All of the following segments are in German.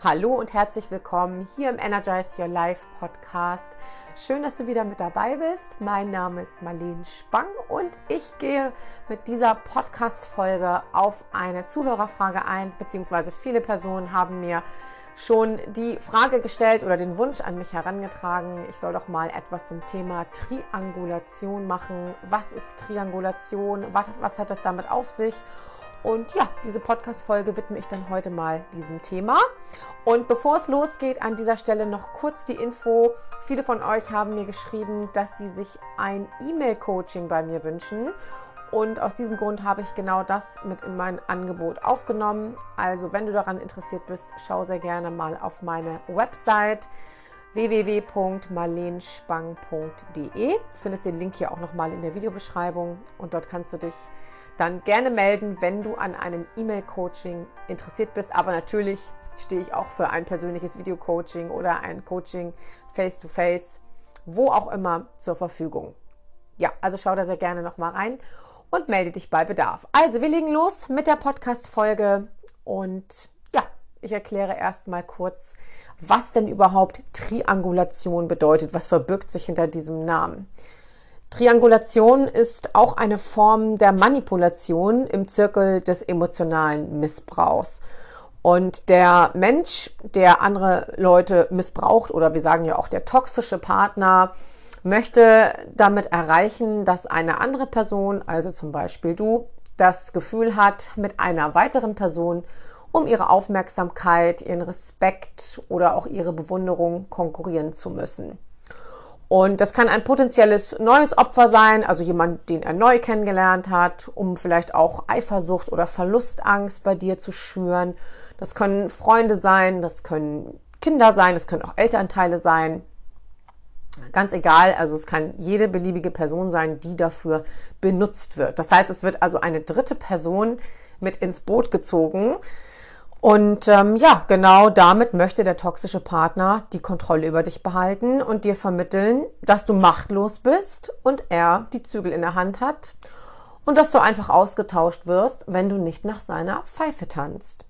Hallo und herzlich willkommen hier im Energize Your Life Podcast. Schön, dass du wieder mit dabei bist. Mein Name ist Marlene Spang und ich gehe mit dieser Podcast-Folge auf eine Zuhörerfrage ein, beziehungsweise viele Personen haben mir schon die Frage gestellt oder den Wunsch an mich herangetragen, ich soll doch mal etwas zum Thema Triangulation machen. Was ist Triangulation? Was, was hat das damit auf sich? Und ja, diese Podcast-Folge widme ich dann heute mal diesem Thema. Und bevor es losgeht, an dieser Stelle noch kurz die Info. Viele von euch haben mir geschrieben, dass sie sich ein E-Mail-Coaching bei mir wünschen. Und aus diesem Grund habe ich genau das mit in mein Angebot aufgenommen. Also, wenn du daran interessiert bist, schau sehr gerne mal auf meine Website www.marlenspang.de. Findest den Link hier auch nochmal in der Videobeschreibung und dort kannst du dich dann gerne melden, wenn du an einem E-Mail-Coaching interessiert bist. Aber natürlich stehe ich auch für ein persönliches Video-Coaching oder ein Coaching face-to-face, wo auch immer zur Verfügung. Ja, also schau da sehr gerne nochmal rein und melde dich bei Bedarf. Also, wir legen los mit der Podcast-Folge und ja, ich erkläre erstmal kurz, was denn überhaupt Triangulation bedeutet. Was verbirgt sich hinter diesem Namen? Triangulation ist auch eine Form der Manipulation im Zirkel des emotionalen Missbrauchs. Und der Mensch, der andere Leute missbraucht, oder wir sagen ja auch der toxische Partner, möchte damit erreichen, dass eine andere Person, also zum Beispiel du, das Gefühl hat, mit einer weiteren Person um ihre Aufmerksamkeit, ihren Respekt oder auch ihre Bewunderung konkurrieren zu müssen. Und das kann ein potenzielles neues Opfer sein, also jemand, den er neu kennengelernt hat, um vielleicht auch Eifersucht oder Verlustangst bei dir zu schüren. Das können Freunde sein, das können Kinder sein, das können auch Elternteile sein. Ganz egal, also es kann jede beliebige Person sein, die dafür benutzt wird. Das heißt, es wird also eine dritte Person mit ins Boot gezogen, und ähm, ja, genau damit möchte der toxische Partner die Kontrolle über dich behalten und dir vermitteln, dass du machtlos bist und er die Zügel in der Hand hat und dass du einfach ausgetauscht wirst, wenn du nicht nach seiner Pfeife tanzt.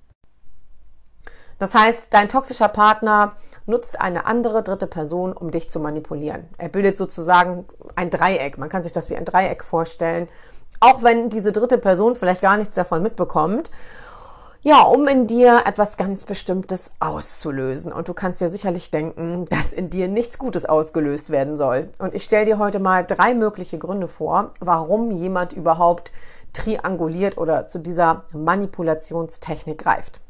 Das heißt, dein toxischer Partner nutzt eine andere dritte Person, um dich zu manipulieren. Er bildet sozusagen ein Dreieck. Man kann sich das wie ein Dreieck vorstellen. Auch wenn diese dritte Person vielleicht gar nichts davon mitbekommt ja, um in dir etwas ganz Bestimmtes auszulösen. Und du kannst dir sicherlich denken, dass in dir nichts Gutes ausgelöst werden soll. Und ich stelle dir heute mal drei mögliche Gründe vor, warum jemand überhaupt trianguliert oder zu dieser Manipulationstechnik greift.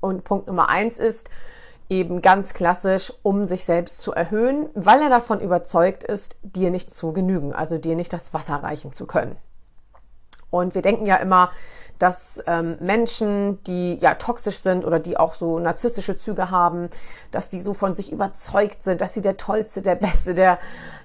Und Punkt Nummer eins ist eben ganz klassisch, um sich selbst zu erhöhen, weil er davon überzeugt ist, dir nicht zu genügen, also dir nicht das Wasser reichen zu können. Und wir denken ja immer, dass ähm, Menschen, die ja toxisch sind oder die auch so narzisstische Züge haben, dass die so von sich überzeugt sind, dass sie der Tollste, der Beste, der,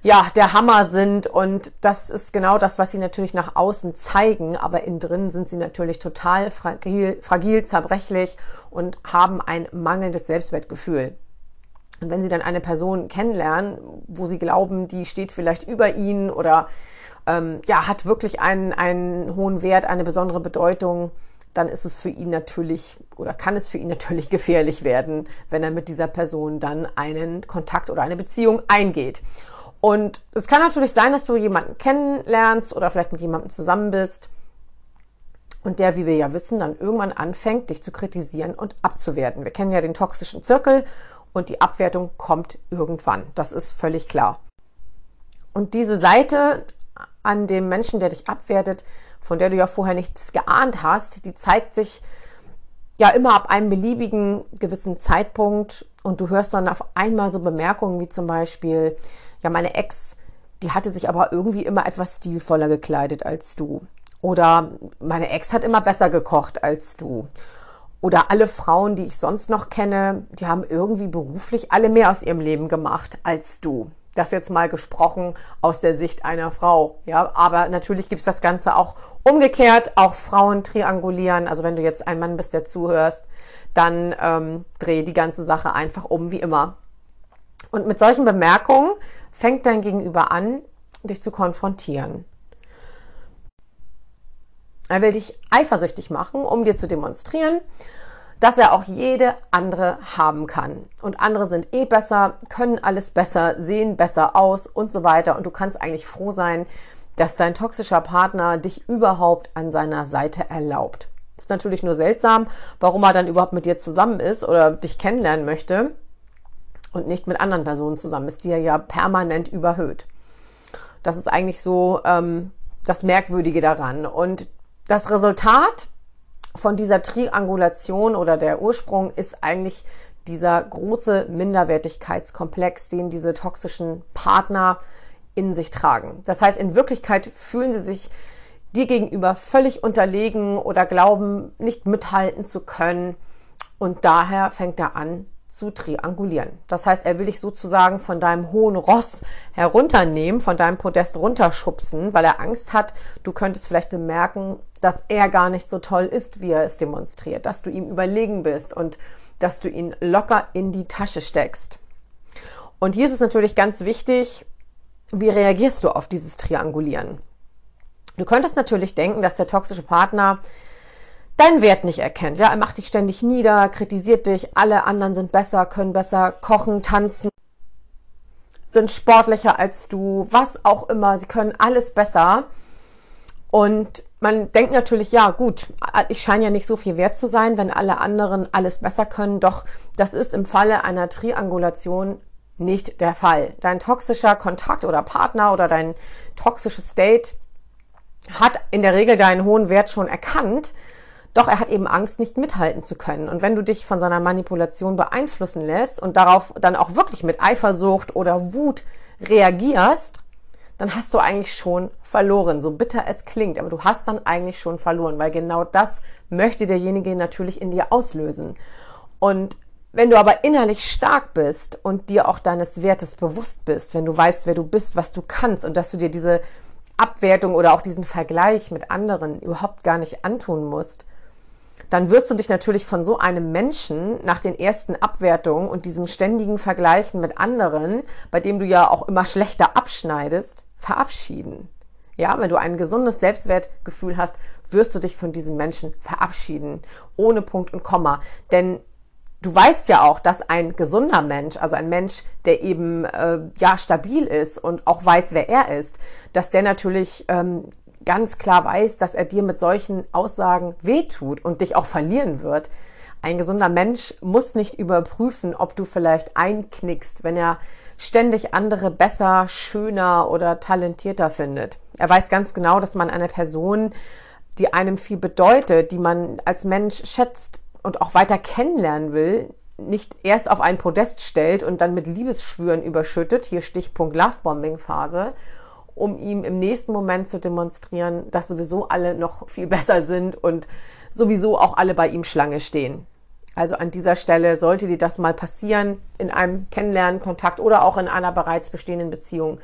ja, der Hammer sind. Und das ist genau das, was sie natürlich nach außen zeigen. Aber innen drin sind sie natürlich total fragil, fragil zerbrechlich und haben ein mangelndes Selbstwertgefühl. Und wenn sie dann eine Person kennenlernen, wo sie glauben, die steht vielleicht über ihnen oder ähm, ja, hat wirklich einen, einen hohen Wert, eine besondere Bedeutung, dann ist es für ihn natürlich oder kann es für ihn natürlich gefährlich werden, wenn er mit dieser Person dann einen Kontakt oder eine Beziehung eingeht. Und es kann natürlich sein, dass du jemanden kennenlernst oder vielleicht mit jemandem zusammen bist und der, wie wir ja wissen, dann irgendwann anfängt, dich zu kritisieren und abzuwerten. Wir kennen ja den toxischen Zirkel und die Abwertung kommt irgendwann. Das ist völlig klar. Und diese Seite an dem Menschen, der dich abwertet, von der du ja vorher nichts geahnt hast, die zeigt sich ja immer ab einem beliebigen gewissen Zeitpunkt und du hörst dann auf einmal so Bemerkungen wie zum Beispiel, ja, meine Ex, die hatte sich aber irgendwie immer etwas stilvoller gekleidet als du. Oder meine Ex hat immer besser gekocht als du. Oder alle Frauen, die ich sonst noch kenne, die haben irgendwie beruflich alle mehr aus ihrem Leben gemacht als du. Das jetzt mal gesprochen aus der Sicht einer Frau. Ja, aber natürlich gibt es das Ganze auch umgekehrt. Auch Frauen triangulieren. Also wenn du jetzt ein Mann bist, der zuhörst, dann ähm, dreh die ganze Sache einfach um, wie immer. Und mit solchen Bemerkungen fängt dein Gegenüber an, dich zu konfrontieren. Er will dich eifersüchtig machen, um dir zu demonstrieren, dass er auch jede andere haben kann. Und andere sind eh besser, können alles besser, sehen besser aus und so weiter. Und du kannst eigentlich froh sein, dass dein toxischer Partner dich überhaupt an seiner Seite erlaubt. Ist natürlich nur seltsam, warum er dann überhaupt mit dir zusammen ist oder dich kennenlernen möchte und nicht mit anderen Personen zusammen ist, die er ja permanent überhöht. Das ist eigentlich so ähm, das Merkwürdige daran. Und das Resultat von dieser Triangulation oder der Ursprung ist eigentlich dieser große Minderwertigkeitskomplex, den diese toxischen Partner in sich tragen. Das heißt, in Wirklichkeit fühlen sie sich dir gegenüber völlig unterlegen oder glauben, nicht mithalten zu können. Und daher fängt er an zu triangulieren. Das heißt, er will dich sozusagen von deinem hohen Ross herunternehmen, von deinem Podest runterschubsen, weil er Angst hat, du könntest vielleicht bemerken, dass er gar nicht so toll ist, wie er es demonstriert, dass du ihm überlegen bist und dass du ihn locker in die Tasche steckst. Und hier ist es natürlich ganz wichtig, wie reagierst du auf dieses Triangulieren? Du könntest natürlich denken, dass der toxische Partner deinen Wert nicht erkennt. Ja, er macht dich ständig nieder, kritisiert dich, alle anderen sind besser, können besser kochen, tanzen, sind sportlicher als du, was auch immer, sie können alles besser. Und man denkt natürlich, ja gut, ich scheine ja nicht so viel wert zu sein, wenn alle anderen alles besser können. Doch das ist im Falle einer Triangulation nicht der Fall. Dein toxischer Kontakt oder Partner oder dein toxisches State hat in der Regel deinen hohen Wert schon erkannt, doch er hat eben Angst, nicht mithalten zu können. Und wenn du dich von seiner Manipulation beeinflussen lässt und darauf dann auch wirklich mit Eifersucht oder Wut reagierst, dann hast du eigentlich schon verloren. So bitter es klingt, aber du hast dann eigentlich schon verloren, weil genau das möchte derjenige natürlich in dir auslösen. Und wenn du aber innerlich stark bist und dir auch deines Wertes bewusst bist, wenn du weißt, wer du bist, was du kannst und dass du dir diese Abwertung oder auch diesen Vergleich mit anderen überhaupt gar nicht antun musst, dann wirst du dich natürlich von so einem Menschen nach den ersten Abwertungen und diesem ständigen Vergleichen mit anderen, bei dem du ja auch immer schlechter abschneidest, verabschieden. Ja, wenn du ein gesundes Selbstwertgefühl hast, wirst du dich von diesem Menschen verabschieden, ohne Punkt und Komma. Denn du weißt ja auch, dass ein gesunder Mensch, also ein Mensch, der eben äh, ja stabil ist und auch weiß, wer er ist, dass der natürlich ähm, ganz klar weiß, dass er dir mit solchen Aussagen wehtut und dich auch verlieren wird. Ein gesunder Mensch muss nicht überprüfen, ob du vielleicht einknickst, wenn er ständig andere besser, schöner oder talentierter findet. Er weiß ganz genau, dass man eine Person, die einem viel bedeutet, die man als Mensch schätzt, und auch weiter kennenlernen will, nicht erst auf ein Podest stellt und dann mit Liebesschwüren überschüttet, hier Stichpunkt Lovebombing-Phase, um ihm im nächsten Moment zu demonstrieren, dass sowieso alle noch viel besser sind und sowieso auch alle bei ihm Schlange stehen. Also an dieser Stelle sollte dir das mal passieren in einem Kennenlernen, Kontakt oder auch in einer bereits bestehenden Beziehung,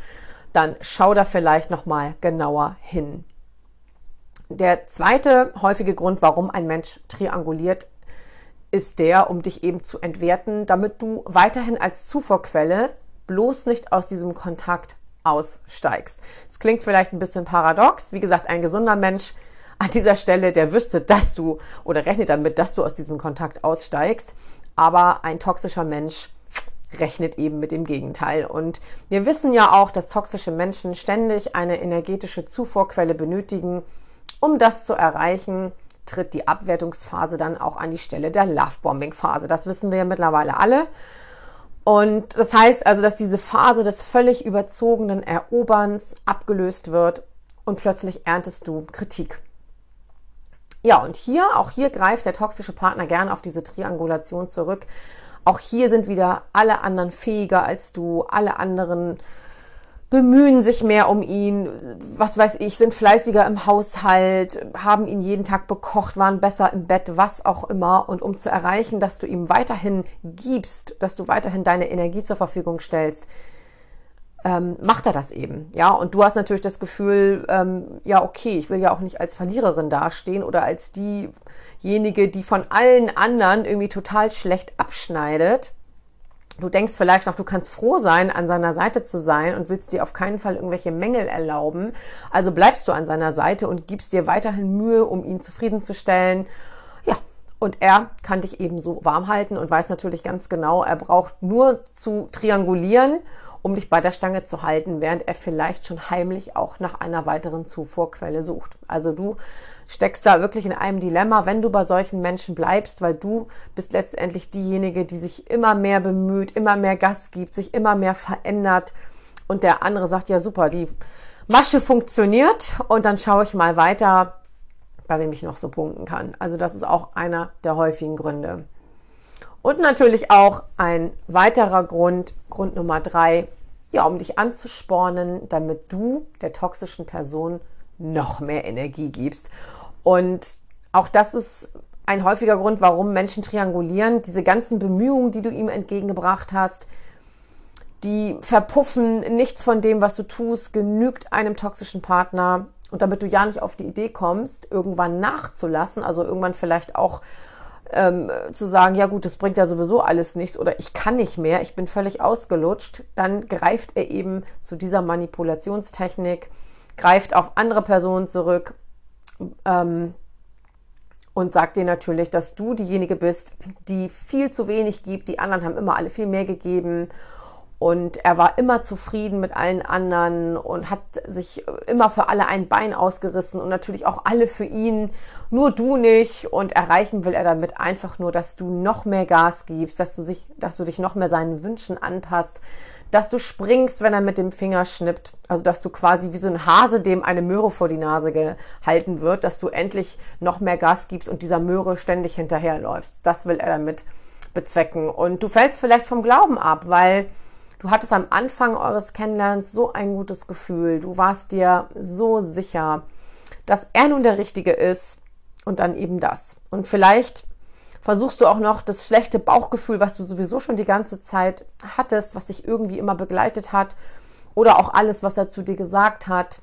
dann schau da vielleicht noch mal genauer hin. Der zweite häufige Grund, warum ein Mensch trianguliert, ist der, um dich eben zu entwerten, damit du weiterhin als Zufuhrquelle bloß nicht aus diesem Kontakt aussteigst. Es klingt vielleicht ein bisschen paradox. Wie gesagt, ein gesunder Mensch an dieser Stelle, der wüsste, dass du oder rechnet damit, dass du aus diesem Kontakt aussteigst. Aber ein toxischer Mensch rechnet eben mit dem Gegenteil. Und wir wissen ja auch, dass toxische Menschen ständig eine energetische Zufuhrquelle benötigen, um das zu erreichen, tritt die Abwertungsphase dann auch an die Stelle der Lovebombing-Phase. Das wissen wir ja mittlerweile alle. Und das heißt also, dass diese Phase des völlig überzogenen Eroberns abgelöst wird und plötzlich erntest du Kritik. Ja, und hier, auch hier greift der toxische Partner gerne auf diese Triangulation zurück. Auch hier sind wieder alle anderen fähiger als du, alle anderen bemühen sich mehr um ihn, was weiß ich, sind fleißiger im Haushalt, haben ihn jeden Tag bekocht, waren besser im Bett, was auch immer. Und um zu erreichen, dass du ihm weiterhin gibst, dass du weiterhin deine Energie zur Verfügung stellst, ähm, macht er das eben. Ja, und du hast natürlich das Gefühl, ähm, ja, okay, ich will ja auch nicht als Verliererin dastehen oder als diejenige, die von allen anderen irgendwie total schlecht abschneidet Du denkst vielleicht noch, du kannst froh sein, an seiner Seite zu sein und willst dir auf keinen Fall irgendwelche Mängel erlauben. Also bleibst du an seiner Seite und gibst dir weiterhin Mühe, um ihn zufriedenzustellen. Ja, Und er kann dich ebenso warm halten und weiß natürlich ganz genau, er braucht nur zu triangulieren, um dich bei der Stange zu halten, während er vielleicht schon heimlich auch nach einer weiteren Zufuhrquelle sucht. Also du steckst da wirklich in einem Dilemma, wenn du bei solchen Menschen bleibst, weil du bist letztendlich diejenige, die sich immer mehr bemüht, immer mehr Gas gibt, sich immer mehr verändert und der andere sagt, ja super, die Masche funktioniert und dann schaue ich mal weiter, bei wem ich noch so punkten kann. Also das ist auch einer der häufigen Gründe. Und natürlich auch ein weiterer Grund, Grund Nummer drei, ja, um dich anzuspornen, damit du der toxischen Person noch mehr Energie gibst. Und auch das ist ein häufiger Grund, warum Menschen triangulieren. Diese ganzen Bemühungen, die du ihm entgegengebracht hast, die verpuffen. Nichts von dem, was du tust, genügt einem toxischen Partner. Und damit du ja nicht auf die Idee kommst, irgendwann nachzulassen, also irgendwann vielleicht auch ähm, zu sagen, ja gut, das bringt ja sowieso alles nichts oder ich kann nicht mehr, ich bin völlig ausgelutscht, dann greift er eben zu dieser Manipulationstechnik, greift auf andere Personen zurück ähm, und sagt dir natürlich, dass du diejenige bist, die viel zu wenig gibt. Die anderen haben immer alle viel mehr gegeben und er war immer zufrieden mit allen anderen und hat sich immer für alle ein Bein ausgerissen und natürlich auch alle für ihn, nur du nicht. Und erreichen will er damit einfach nur, dass du noch mehr Gas gibst, dass du, sich, dass du dich noch mehr seinen Wünschen anpasst, dass du springst, wenn er mit dem Finger schnippt. Also, dass du quasi wie so ein Hase, dem eine Möhre vor die Nase gehalten wird, dass du endlich noch mehr Gas gibst und dieser Möhre ständig hinterherläufst. Das will er damit bezwecken. Und du fällst vielleicht vom Glauben ab, weil Du hattest am Anfang eures Kennenlernens so ein gutes Gefühl. Du warst dir so sicher, dass er nun der Richtige ist und dann eben das. Und vielleicht versuchst du auch noch das schlechte Bauchgefühl, was du sowieso schon die ganze Zeit hattest, was dich irgendwie immer begleitet hat oder auch alles, was er zu dir gesagt hat,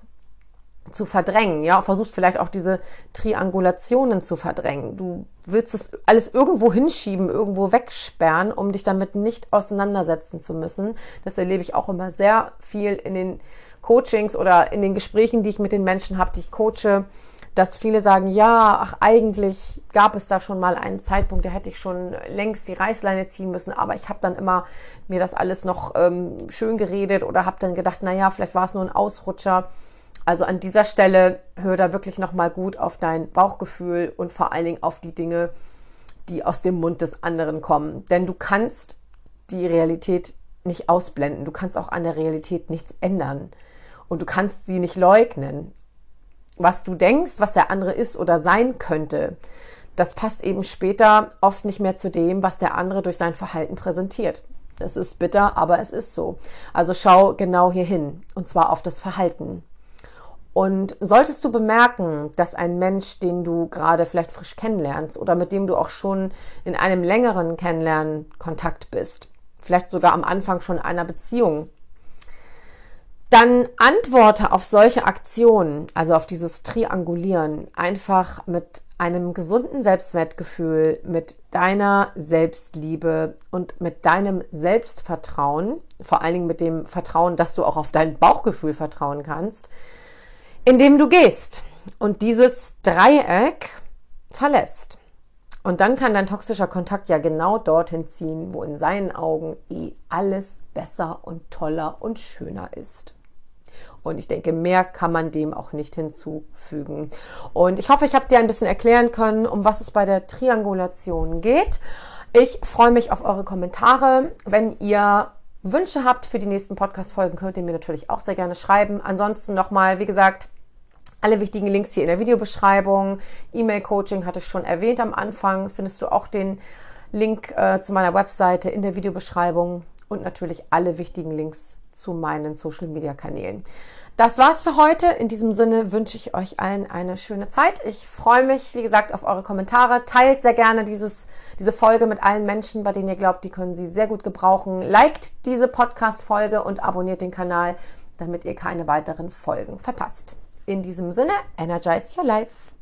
zu verdrängen. Ja, versuchst vielleicht auch diese Triangulationen zu verdrängen. Du willst es alles irgendwo hinschieben, irgendwo wegsperren, um dich damit nicht auseinandersetzen zu müssen. Das erlebe ich auch immer sehr viel in den Coachings oder in den Gesprächen, die ich mit den Menschen habe, die ich coache, dass viele sagen, ja, ach, eigentlich gab es da schon mal einen Zeitpunkt, da hätte ich schon längst die Reißleine ziehen müssen, aber ich habe dann immer mir das alles noch ähm, schön geredet oder habe dann gedacht, na ja, vielleicht war es nur ein Ausrutscher. Also an dieser Stelle hör da wirklich nochmal gut auf dein Bauchgefühl und vor allen Dingen auf die Dinge, die aus dem Mund des anderen kommen. Denn du kannst die Realität nicht ausblenden. Du kannst auch an der Realität nichts ändern. Und du kannst sie nicht leugnen. Was du denkst, was der andere ist oder sein könnte, das passt eben später oft nicht mehr zu dem, was der andere durch sein Verhalten präsentiert. Es ist bitter, aber es ist so. Also schau genau hier hin, und zwar auf das Verhalten. Und solltest du bemerken, dass ein Mensch, den du gerade vielleicht frisch kennenlernst oder mit dem du auch schon in einem längeren Kennenlernen Kontakt bist, vielleicht sogar am Anfang schon einer Beziehung, dann antworte auf solche Aktionen, also auf dieses Triangulieren, einfach mit einem gesunden Selbstwertgefühl, mit deiner Selbstliebe und mit deinem Selbstvertrauen, vor allen Dingen mit dem Vertrauen, dass du auch auf dein Bauchgefühl vertrauen kannst, indem du gehst und dieses Dreieck verlässt. Und dann kann dein toxischer Kontakt ja genau dorthin ziehen, wo in seinen Augen eh alles besser und toller und schöner ist. Und ich denke, mehr kann man dem auch nicht hinzufügen. Und ich hoffe, ich habe dir ein bisschen erklären können, um was es bei der Triangulation geht. Ich freue mich auf eure Kommentare. Wenn ihr Wünsche habt für die nächsten Podcast-Folgen, könnt ihr mir natürlich auch sehr gerne schreiben. Ansonsten nochmal, wie gesagt, alle wichtigen Links hier in der Videobeschreibung. E-Mail-Coaching hatte ich schon erwähnt am Anfang. Findest du auch den Link äh, zu meiner Webseite in der Videobeschreibung und natürlich alle wichtigen Links zu meinen Social-Media-Kanälen. Das war's für heute. In diesem Sinne wünsche ich euch allen eine schöne Zeit. Ich freue mich, wie gesagt, auf eure Kommentare. Teilt sehr gerne dieses, diese Folge mit allen Menschen, bei denen ihr glaubt, die können sie sehr gut gebrauchen. Liked diese Podcast-Folge und abonniert den Kanal, damit ihr keine weiteren Folgen verpasst. In diesem Sinne, energize your life.